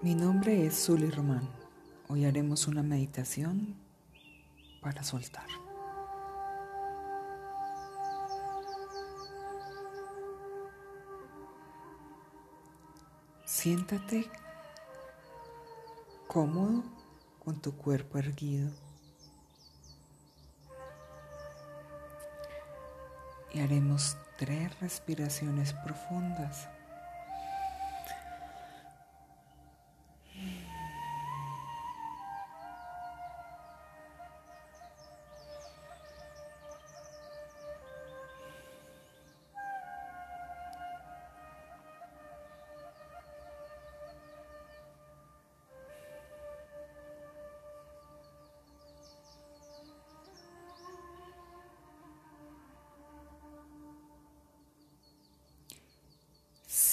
Mi nombre es Zully Román. Hoy haremos una meditación para soltar. Siéntate cómodo con tu cuerpo erguido y haremos tres respiraciones profundas.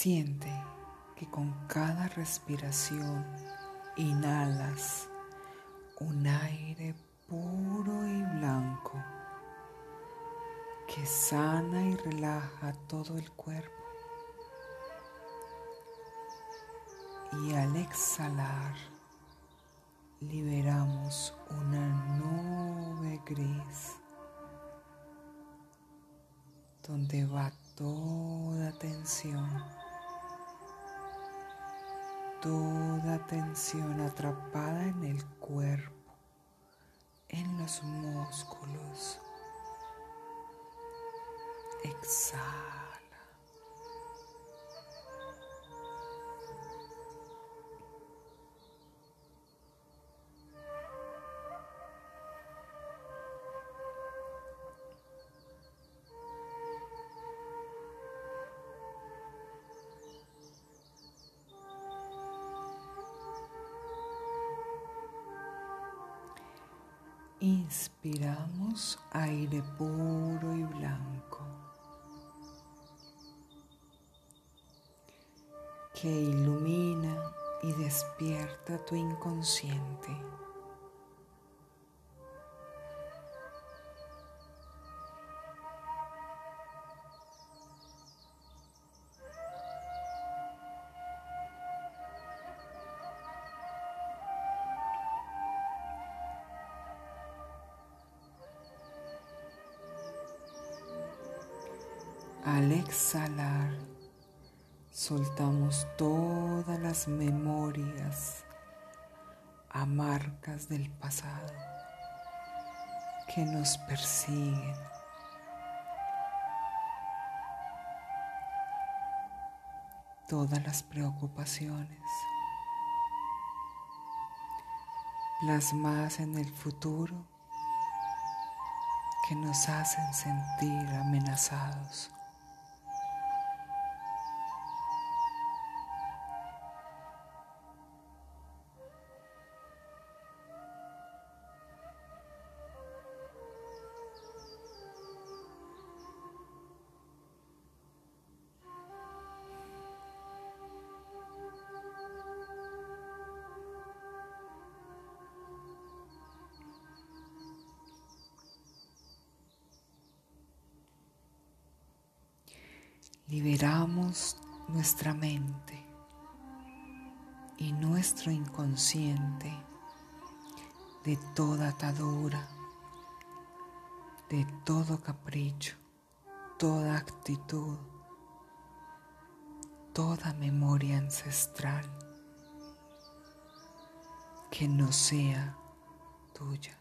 Siente que con cada respiración inhalas un aire puro y blanco que sana y relaja todo el cuerpo. Y al exhalar liberamos una nube gris donde va toda tensión, toda tensión atrapada en el cuerpo, en los músculos. Exhala. Inspiramos aire puro y blanco que ilumina y despierta tu inconsciente. Pasado que nos persiguen. Todas las preocupaciones plasmadas en el futuro que nos hacen sentir amenazados. Nuestra mente y nuestro inconsciente de toda atadura, de todo capricho, toda actitud, toda memoria ancestral que no sea tuya.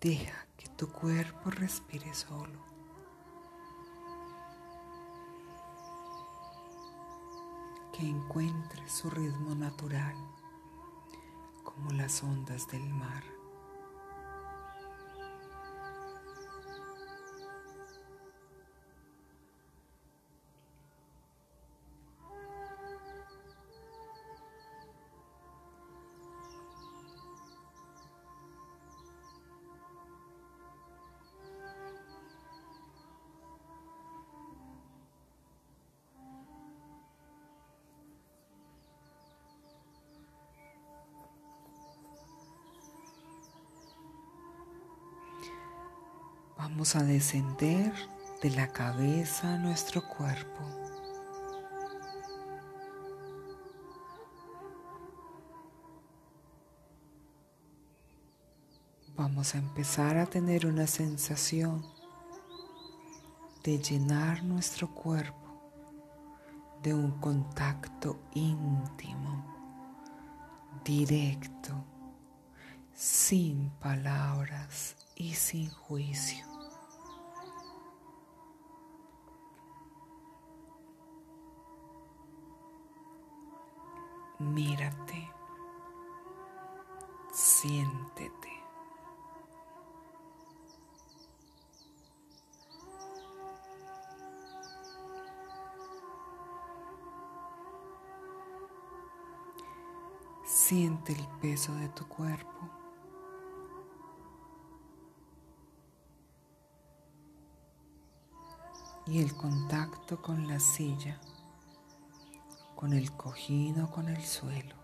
Deja que tu cuerpo respire solo. Que encuentre su ritmo natural como las ondas del mar. Vamos a descender de la cabeza a nuestro cuerpo. Vamos a empezar a tener una sensación de llenar nuestro cuerpo de un contacto íntimo, directo, sin palabras y sin juicio. Mírate, siéntete. Siente el peso de tu cuerpo. Y el contacto con la silla, con el cojín con el suelo.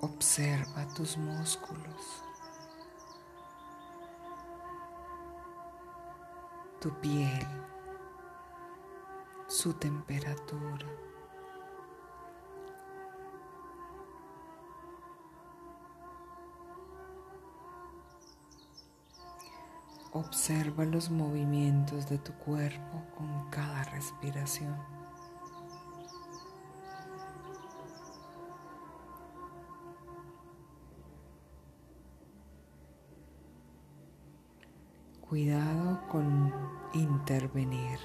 Observa tus músculos, tu piel, su temperatura. Observa los movimientos de tu cuerpo con cada respiración. Cuidado con intervenir.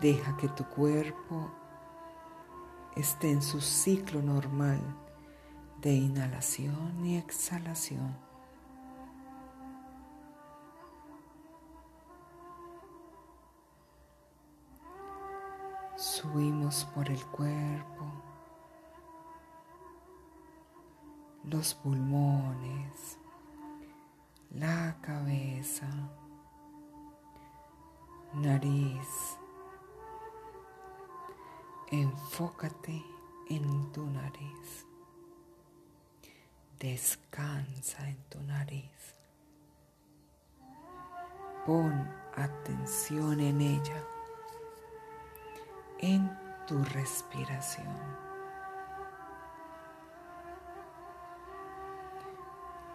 Deja que tu cuerpo esté en su ciclo normal de inhalación y exhalación. Subimos por el cuerpo, los pulmones, la cabeza, nariz. Enfócate en tu nariz. Descansa en tu nariz. Pon atención en ella, en tu respiración.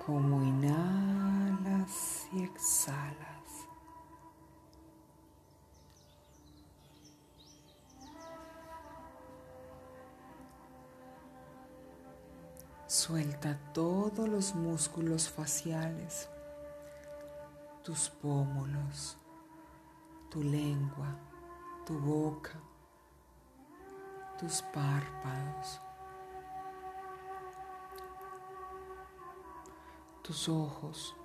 como inhalas y exhalas. Suelta todos los músculos faciales, tus pómulos, tu lengua, tu boca, tus párpados. tus ojos.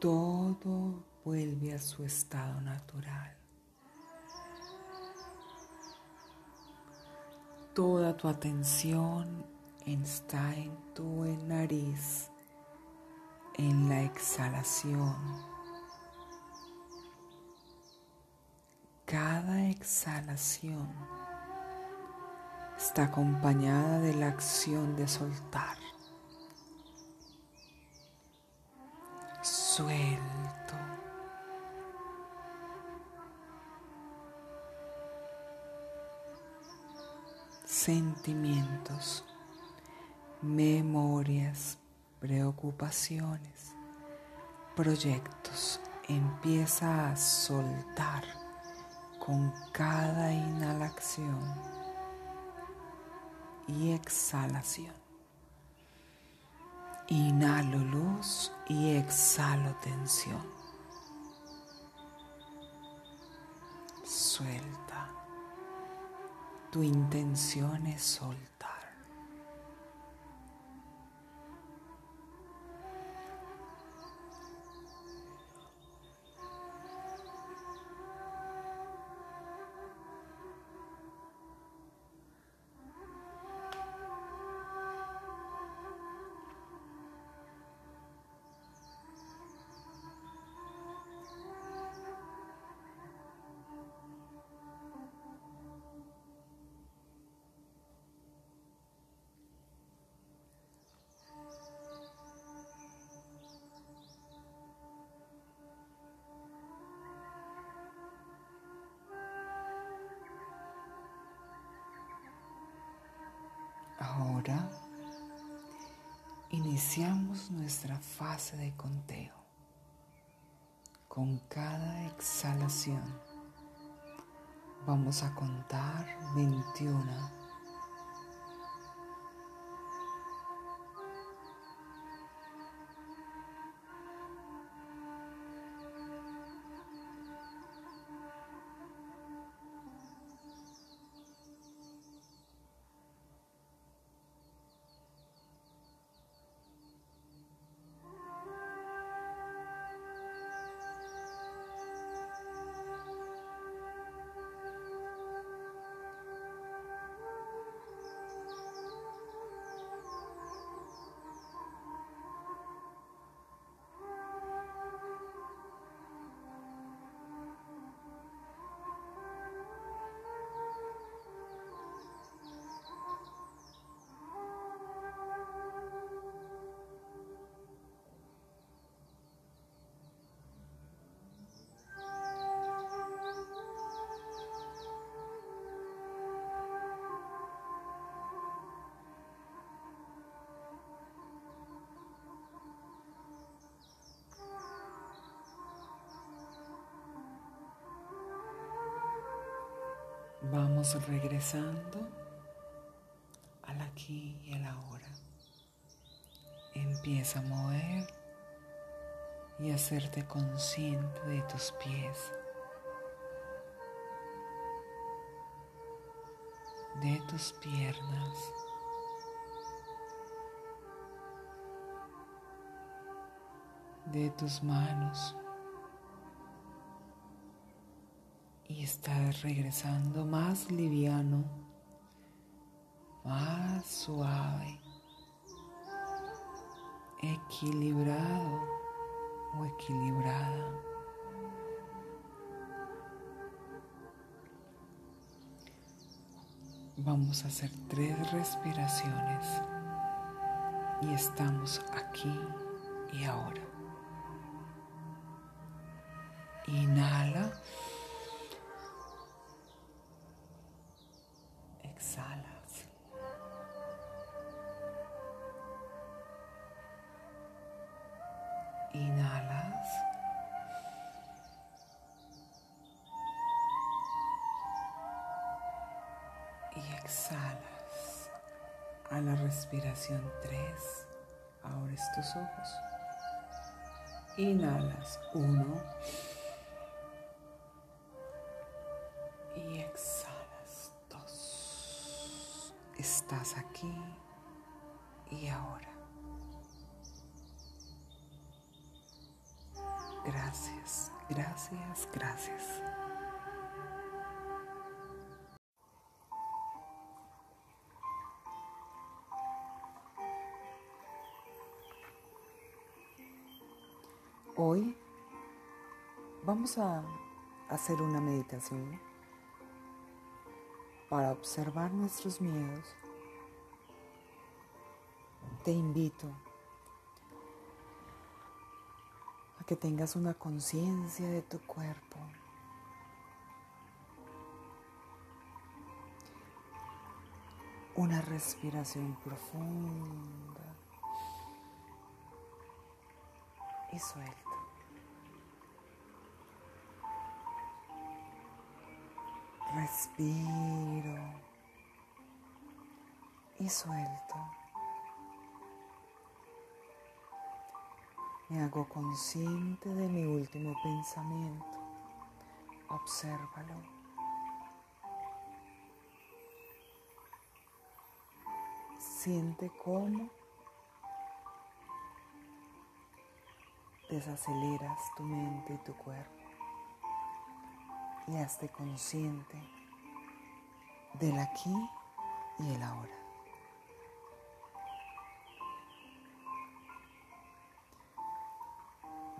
Todo vuelve a su estado natural. Toda tu atención está en tu nariz, en la exhalación. Cada exhalación está acompañada de la acción de soltar. Suelto. Sentimientos, memorias, preocupaciones, proyectos. Empieza a soltar con cada inhalación y exhalación. Inhalo luz y exhalo tensión. Suelta. Tu intención es soltar. Iniciamos nuestra fase de conteo. Con cada exhalación vamos a contar 21 Vamos regresando al aquí y al ahora. Empieza a mover y hacerte consciente de tus pies, de tus piernas. de tus manos. Y estás regresando más liviano, más suave, equilibrado o equilibrada. Vamos a hacer tres respiraciones y estamos aquí y ahora. Inhala. Respiración 3, abres tus ojos. Inhalas 1 y exhalas 2. Estás aquí y ahora. Gracias, gracias, gracias. Vamos a hacer una meditación para observar nuestros miedos. Te invito a que tengas una conciencia de tu cuerpo. Una respiración profunda y suelta. Respiro y suelto. Me hago consciente de mi último pensamiento. Obsérvalo. Siente cómo desaceleras tu mente y tu cuerpo y hazte consciente del aquí y el ahora.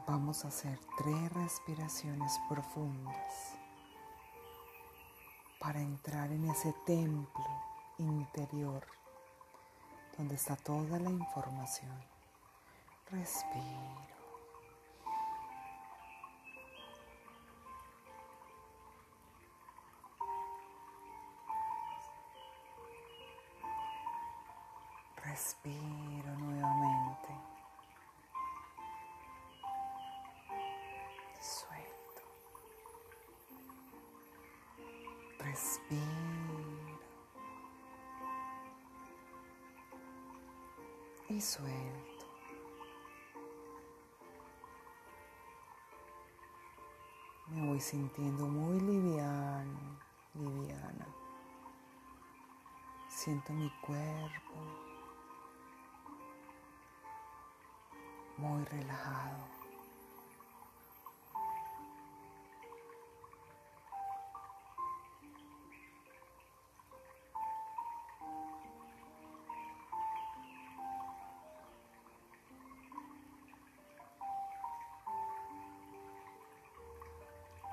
Vamos a hacer tres respiraciones profundas para entrar en ese templo interior donde está toda la información. Respira. Respiro nuevamente. Suelto. Respiro. Y suelto. Me voy sintiendo muy liviano, liviana. Siento mi cuerpo muy relajado.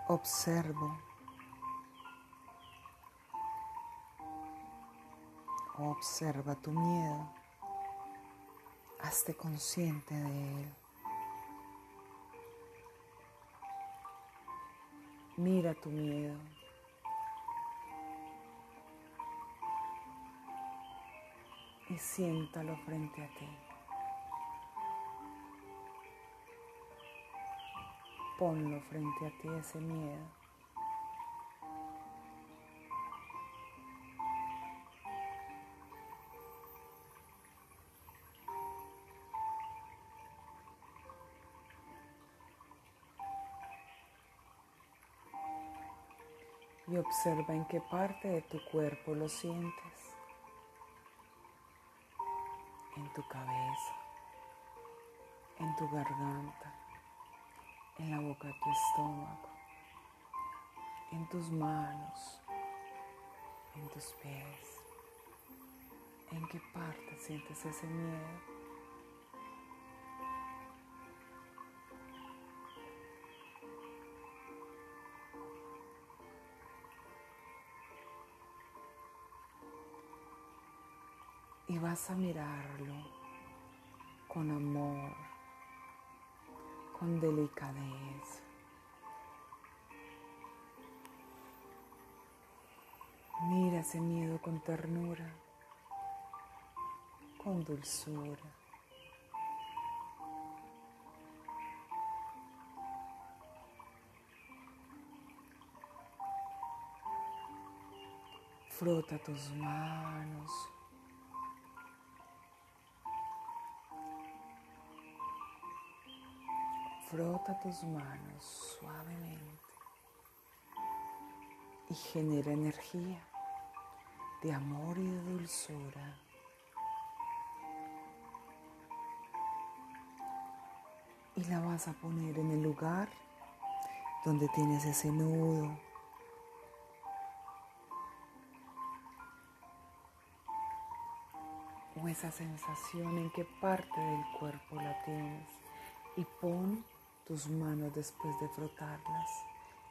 Observo. Observa tu miedo. Hazte consciente de él. Mira tu miedo. Y siéntalo frente a ti. Ponlo frente a ti ese miedo. Observa en qué parte de tu cuerpo lo sientes. En tu cabeza, en tu garganta, en la boca de tu estómago, en tus manos, en tus pies. ¿En qué parte sientes ese miedo? Vas a mirarlo con amor, con delicadeza. Mira ese miedo con ternura, con dulzura. Frota tus manos Frota tus manos suavemente y genera energía de amor y de dulzura. Y la vas a poner en el lugar donde tienes ese nudo. O esa sensación en qué parte del cuerpo la tienes. Y pon tus manos después de frotarlas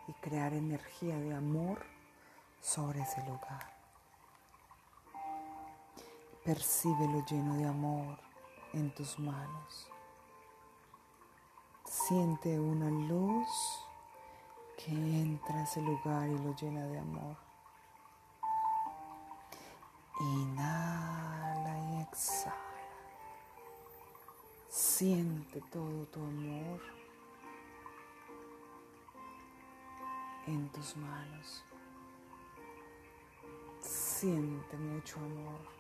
y crear energía de amor sobre ese lugar. Percíbelo lleno de amor en tus manos. Siente una luz que entra a ese lugar y lo llena de amor. Inhala y exhala. Siente todo tu amor en tus manos. Siente mucho amor.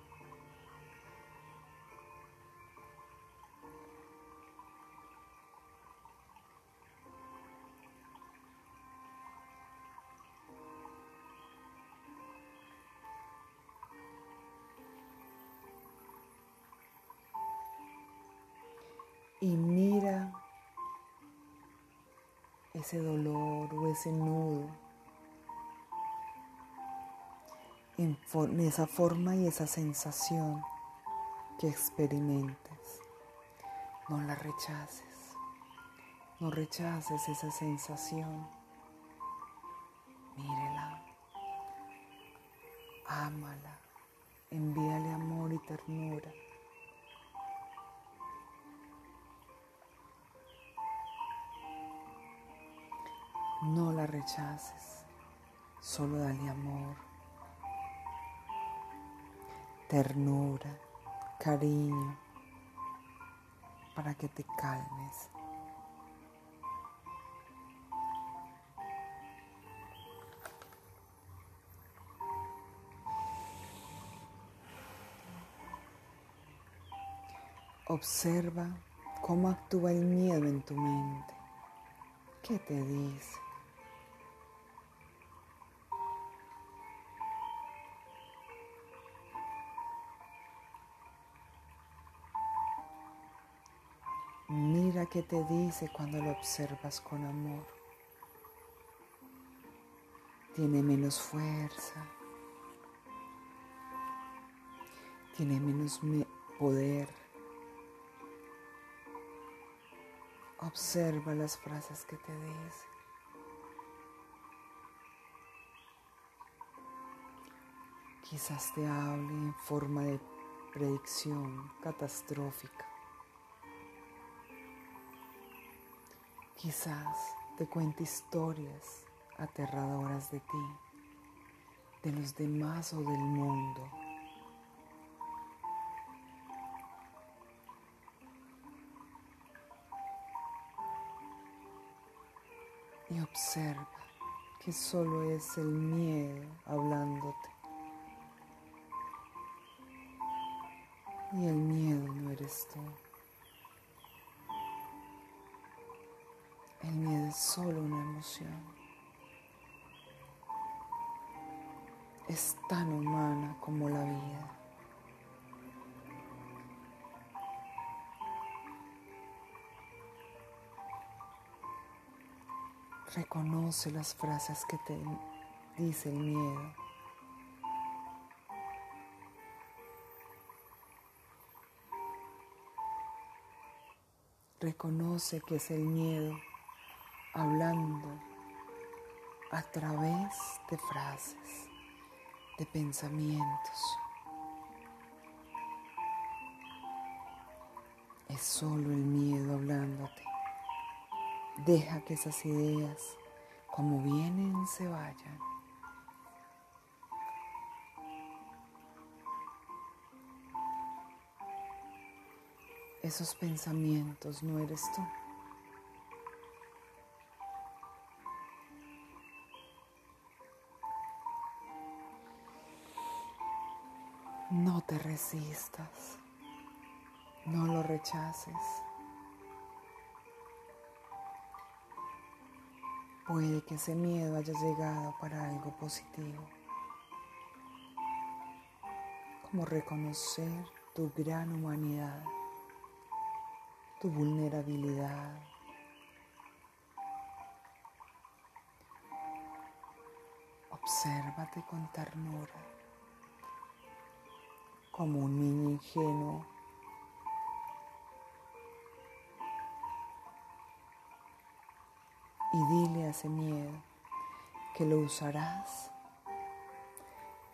Ese dolor o ese nudo en, esa forma y esa sensación que experimentes. No la rechaces. No rechaces esa sensación. Mírela. Ámala. Envíale amor y ternura. No la rechaces, solo dale amor, ternura, cariño para que te calmes. Observa cómo actúa el miedo en tu mente. ¿Qué te dice? Qué te dice cuando lo observas con amor. Tiene menos fuerza. Tiene menos poder. Observa las frases que te dice. Quizás te hable en forma de predicción catastrófica. Quizás te cuente historias aterradoras de ti, de los demás o del mundo. y observa que solo es el miedo hablándote. Y el miedo no eres tú. El miedo es solo una emoción. Es tan humana como la vida. Reconoce las frases que te dice el miedo. Reconoce que es el miedo hablando a través de frases, de pensamientos. Es solo el miedo hablándote. Deja que esas ideas, como vienen, se vayan. Esos pensamientos no eres tú. No te resistas, no lo rechaces. Puede que ese miedo haya llegado para algo positivo, como reconocer tu gran humanidad, tu vulnerabilidad. Obsérvate con ternura, como un niño ingenuo y dile a ese miedo que lo usarás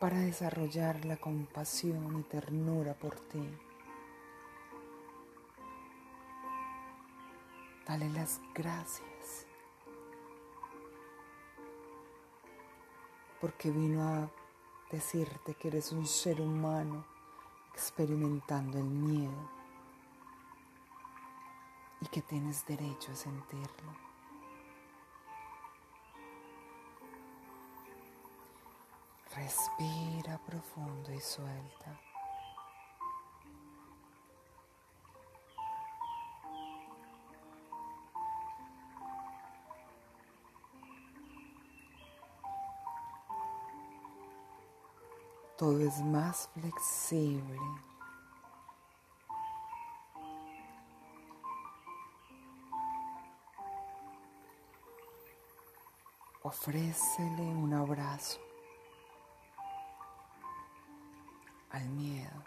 para desarrollar la compasión y ternura por ti. Dale las gracias porque vino a decirte que eres un ser humano experimentando el miedo y que tienes derecho a sentirlo. Respira profundo y suelta. Todo es más flexible. Ofrécele un abrazo. al miedo.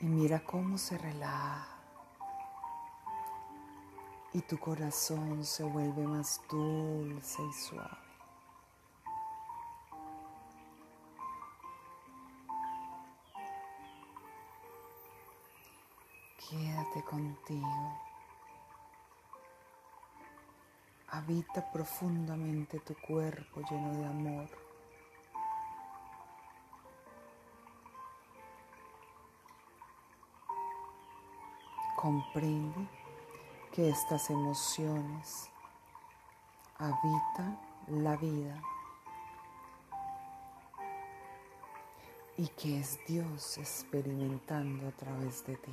Y mira cómo se relaja y tu corazón se vuelve más dulce y suave. Quédate contigo. Habita profundamente tu cuerpo lleno de amor. Comprende que estas emociones habitan la vida y que es Dios experimentando a través de ti.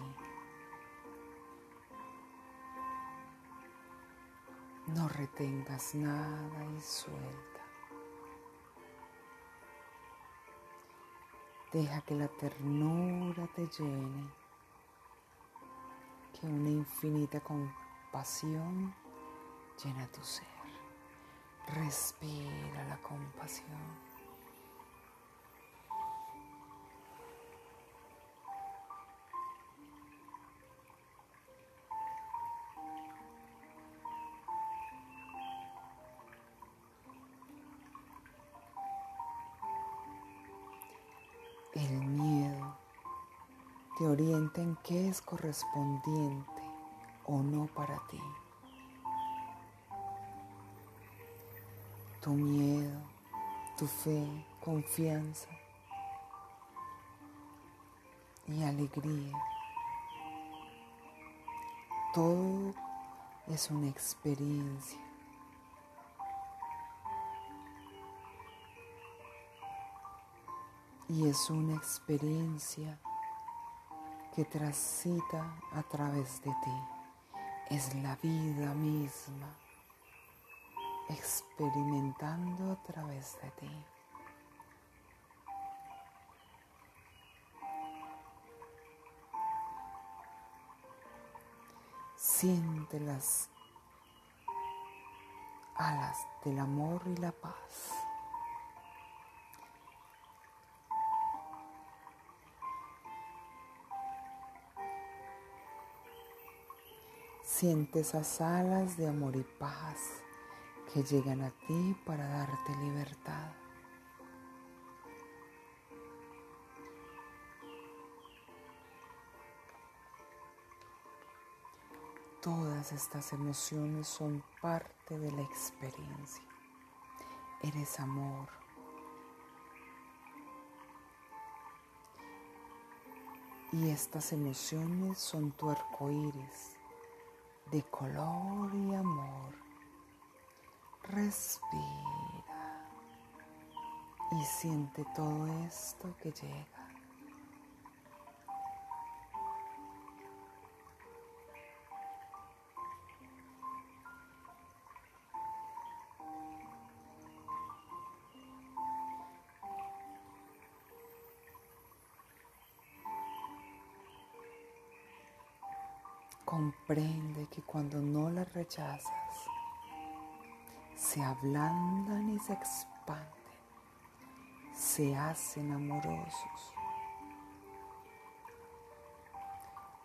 No retengas nada y suelta. Deja que la ternura te llene, que una infinita compasión llena tu ser. Respira la compasión. El miedo te orienta en qué es correspondiente o no para ti. Tu miedo, tu fe, confianza y alegría. Todo es una experiencia y es una experiencia que transita a través de ti. Es la vida misma experimentando a través de ti. Siente las alas del amor y la paz. Siente esas alas de amor y paz que llegan a ti para darte libertad. Todas estas emociones son parte de la experiencia. Eres amor. Y estas emociones son tu arco iris de color y amor. Respira y siente todo esto que llega. Que cuando no las rechazas, se ablandan y se expanden, se hacen amorosos.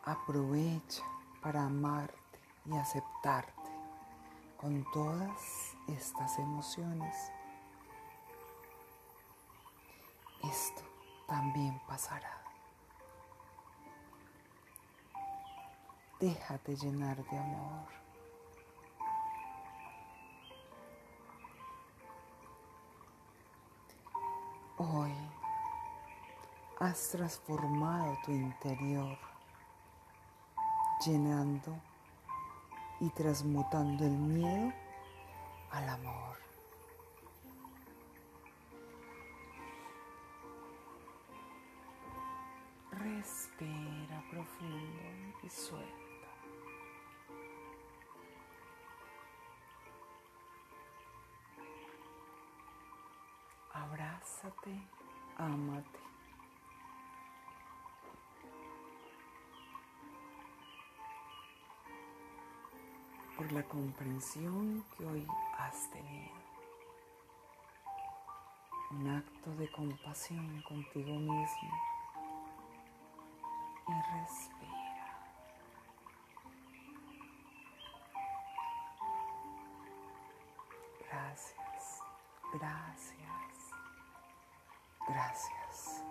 Aprovecha para amarte y aceptarte con todas estas emociones. Esto también pasará. Déjate llenar de amor. Hoy has transformado tu interior, llenando y transmutando el miedo al amor. Respira profundo y suelta. Abrázate, ámate. Por la comprensión que hoy has tenido. Un acto de compasión contigo mismo. Y respira. Gracias, gracias. Gracias,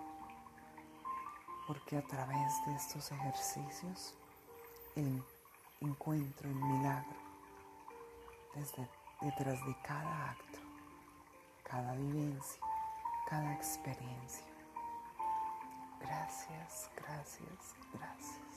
porque a través de estos ejercicios encuentro el milagro desde, detrás de cada acto, cada vivencia, cada experiencia. Gracias, gracias, gracias.